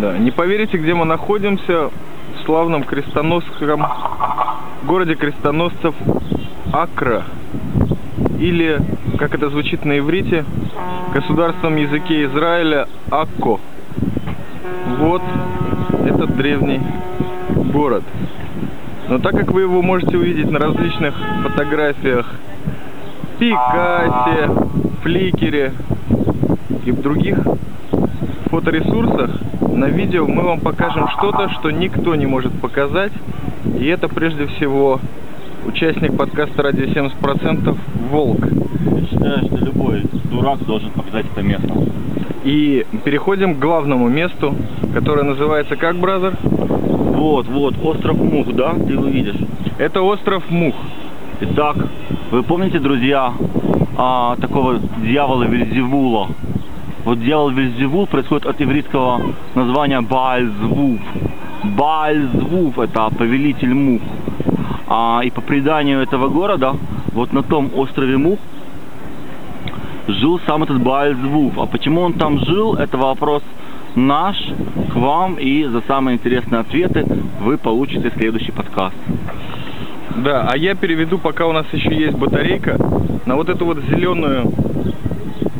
Да. Не поверите, где мы находимся? В славном крестоносском городе крестоносцев Акра. Или, как это звучит на иврите, государственном языке Израиля Акко. Вот этот древний город. Но так как вы его можете увидеть на различных фотографиях, Пикассе, Фликере и в других фоторесурсах, на видео мы вам покажем что-то, что никто не может показать. И это прежде всего участник подкаста «Радио 70%» Волк. Я считаю, что любой дурак должен показать это место. И переходим к главному месту, которое называется как, бразер? Вот, вот, остров Мух, да? Ты его видишь. Это остров Мух. Итак, вы помните, друзья, а, такого дьявола Вельзевула? Вот дьявол Вельзевул происходит от еврейского названия Баальзвуф. Баальзвуф – это повелитель мух. А, и по преданию этого города, вот на том острове Мух, жил сам этот Баальзвуф. А почему он там жил, это вопрос наш к вам. И за самые интересные ответы вы получите следующий подкаст. Да, а я переведу, пока у нас еще есть батарейка, на вот эту вот зеленую,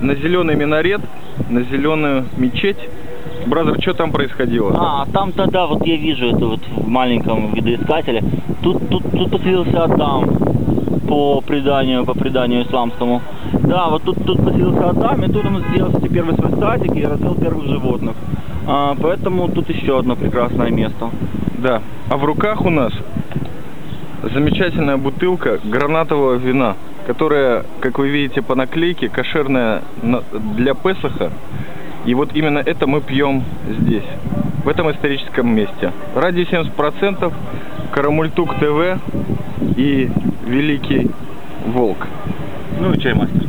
на зеленый минарет, на зеленую мечеть. Brother, что там происходило? А, там-то, да, вот я вижу это вот в маленьком видоискателе. Тут, тут, тут поселился Адам по преданию, по преданию исламскому. Да, вот тут, тут поселился Адам, и тут он сделал себе первый свой садик и развил первых животных. А, поэтому тут еще одно прекрасное место. Да. А в руках у нас замечательная бутылка гранатового вина, которая, как вы видите по наклейке, кошерная на- для Песаха. И вот именно это мы пьем здесь, в этом историческом месте. Ради 70%, Карамультук ТВ и Великий Волк. Ну и чаймастер.